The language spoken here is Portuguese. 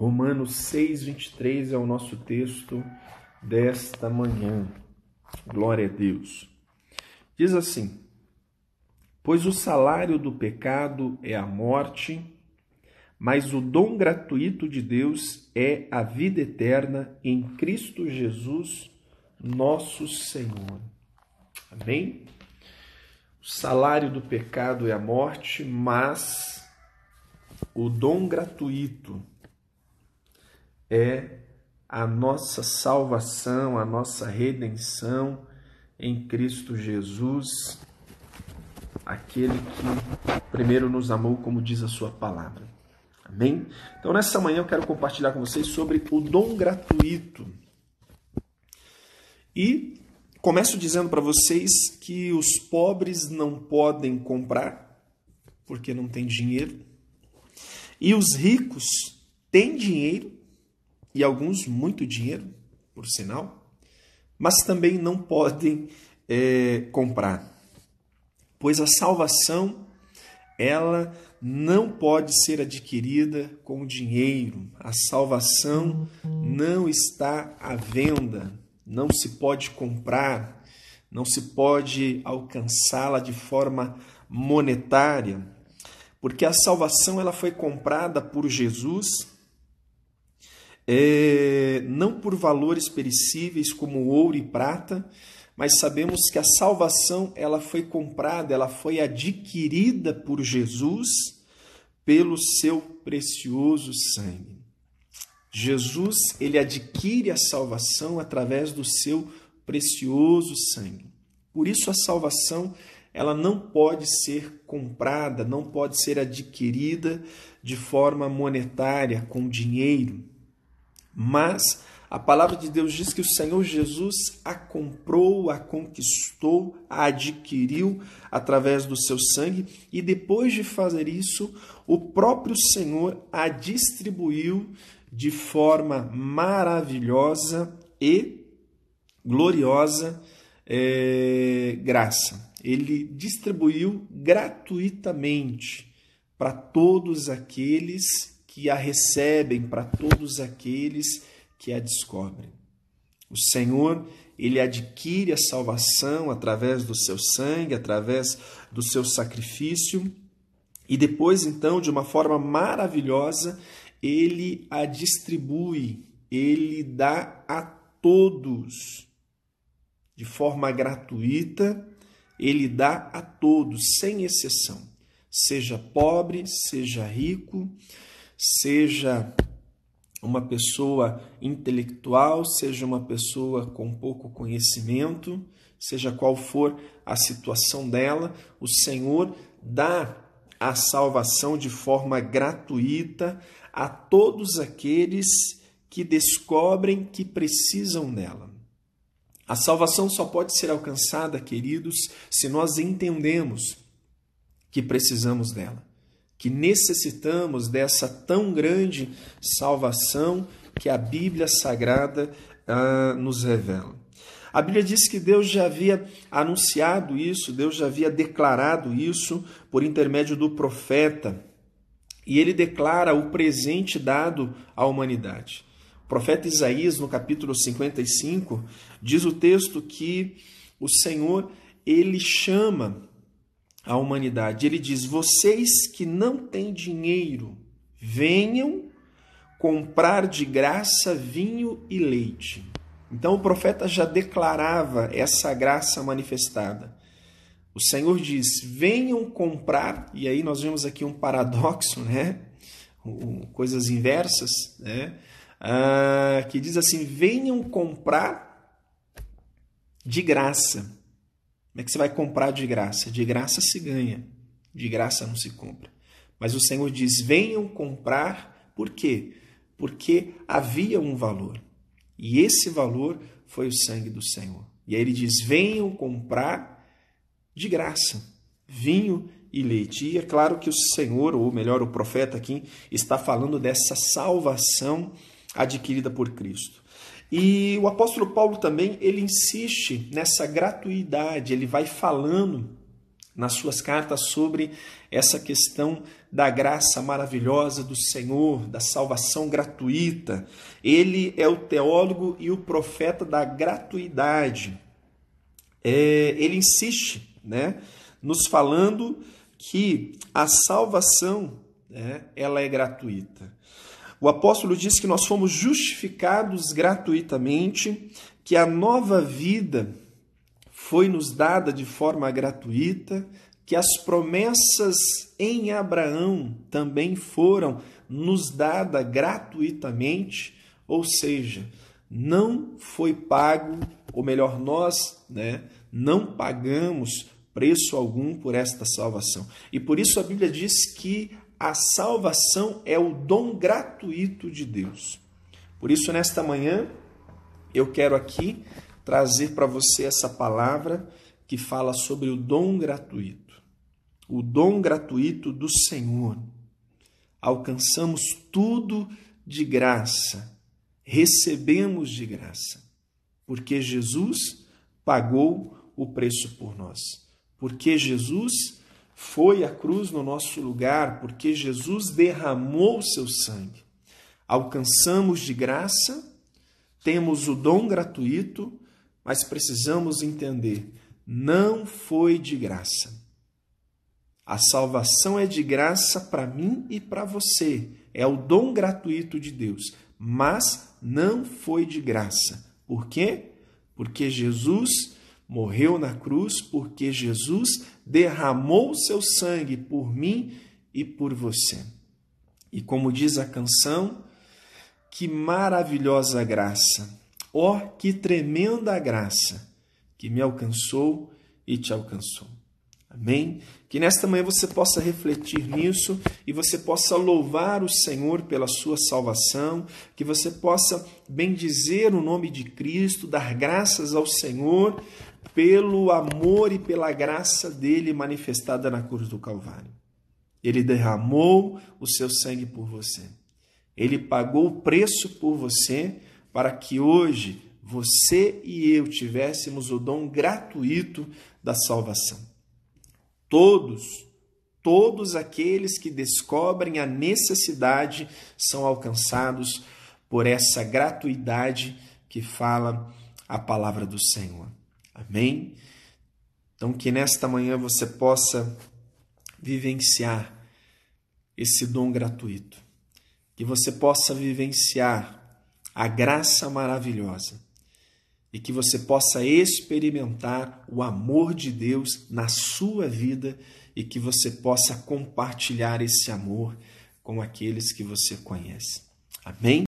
Romanos 6, 23 é o nosso texto desta manhã. Glória a Deus. Diz assim: Pois o salário do pecado é a morte, mas o dom gratuito de Deus é a vida eterna em Cristo Jesus, nosso Senhor. Amém? O salário do pecado é a morte, mas o dom gratuito é a nossa salvação, a nossa redenção em Cristo Jesus, aquele que primeiro nos amou, como diz a sua palavra. Amém? Então, nessa manhã eu quero compartilhar com vocês sobre o dom gratuito. E começo dizendo para vocês que os pobres não podem comprar, porque não têm dinheiro, e os ricos têm dinheiro e alguns muito dinheiro, por sinal, mas também não podem é, comprar, pois a salvação ela não pode ser adquirida com dinheiro. A salvação não está à venda, não se pode comprar, não se pode alcançá-la de forma monetária, porque a salvação ela foi comprada por Jesus é, não por valores perecíveis como ouro e prata, mas sabemos que a salvação ela foi comprada, ela foi adquirida por Jesus pelo seu precioso sangue. Jesus, ele adquire a salvação através do seu precioso sangue. Por isso a salvação, ela não pode ser comprada, não pode ser adquirida de forma monetária com dinheiro. Mas a palavra de Deus diz que o Senhor Jesus a comprou, a conquistou, a adquiriu através do seu sangue e depois de fazer isso, o próprio Senhor a distribuiu de forma maravilhosa e gloriosa é, graça. Ele distribuiu gratuitamente para todos aqueles que a recebem para todos aqueles que a descobrem. O Senhor, ele adquire a salvação através do seu sangue, através do seu sacrifício, e depois, então, de uma forma maravilhosa, ele a distribui, ele dá a todos, de forma gratuita, ele dá a todos, sem exceção, seja pobre, seja rico, seja uma pessoa intelectual, seja uma pessoa com pouco conhecimento, seja qual for a situação dela, o Senhor dá a salvação de forma gratuita a todos aqueles que descobrem que precisam dela. A salvação só pode ser alcançada, queridos, se nós entendemos que precisamos dela que necessitamos dessa tão grande salvação que a Bíblia Sagrada ah, nos revela. A Bíblia diz que Deus já havia anunciado isso, Deus já havia declarado isso por intermédio do profeta. E ele declara o presente dado à humanidade. O profeta Isaías, no capítulo 55, diz o texto que o Senhor ele chama à humanidade. Ele diz: Vocês que não têm dinheiro, venham comprar de graça vinho e leite. Então o profeta já declarava essa graça manifestada. O Senhor diz: venham comprar, e aí nós vemos aqui um paradoxo, né? Coisas inversas, né? Ah, que diz assim: venham comprar de graça. Como é que você vai comprar de graça? De graça se ganha, de graça não se compra. Mas o Senhor diz: venham comprar, por quê? Porque havia um valor. E esse valor foi o sangue do Senhor. E aí ele diz: venham comprar de graça vinho e leite. E é claro que o Senhor, ou melhor, o profeta aqui, está falando dessa salvação adquirida por Cristo. E o apóstolo Paulo também, ele insiste nessa gratuidade, ele vai falando nas suas cartas sobre essa questão da graça maravilhosa do Senhor, da salvação gratuita. Ele é o teólogo e o profeta da gratuidade. É, ele insiste, né, nos falando que a salvação, né, ela é gratuita. O apóstolo diz que nós fomos justificados gratuitamente, que a nova vida foi nos dada de forma gratuita, que as promessas em Abraão também foram nos dadas gratuitamente, ou seja, não foi pago, ou melhor, nós né, não pagamos preço algum por esta salvação. E por isso a Bíblia diz que a salvação é o dom gratuito de Deus. Por isso, nesta manhã, eu quero aqui trazer para você essa palavra que fala sobre o dom gratuito. O dom gratuito do Senhor. Alcançamos tudo de graça, recebemos de graça, porque Jesus pagou o preço por nós. Porque Jesus foi à cruz no nosso lugar, porque Jesus derramou seu sangue. Alcançamos de graça, temos o dom gratuito, mas precisamos entender: não foi de graça. A salvação é de graça para mim e para você. É o dom gratuito de Deus, mas não foi de graça. Por quê? Porque Jesus morreu na cruz porque Jesus derramou seu sangue por mim e por você. E como diz a canção, que maravilhosa graça, ó oh, que tremenda graça que me alcançou e te alcançou. Amém? Que nesta manhã você possa refletir nisso e você possa louvar o Senhor pela sua salvação, que você possa bendizer o nome de Cristo, dar graças ao Senhor pelo amor e pela graça dele manifestada na cruz do Calvário. Ele derramou o seu sangue por você. Ele pagou o preço por você para que hoje você e eu tivéssemos o dom gratuito da salvação. Todos, todos aqueles que descobrem a necessidade são alcançados por essa gratuidade que fala a palavra do Senhor. Amém? Então, que nesta manhã você possa vivenciar esse dom gratuito, que você possa vivenciar a graça maravilhosa e que você possa experimentar o amor de Deus na sua vida e que você possa compartilhar esse amor com aqueles que você conhece. Amém?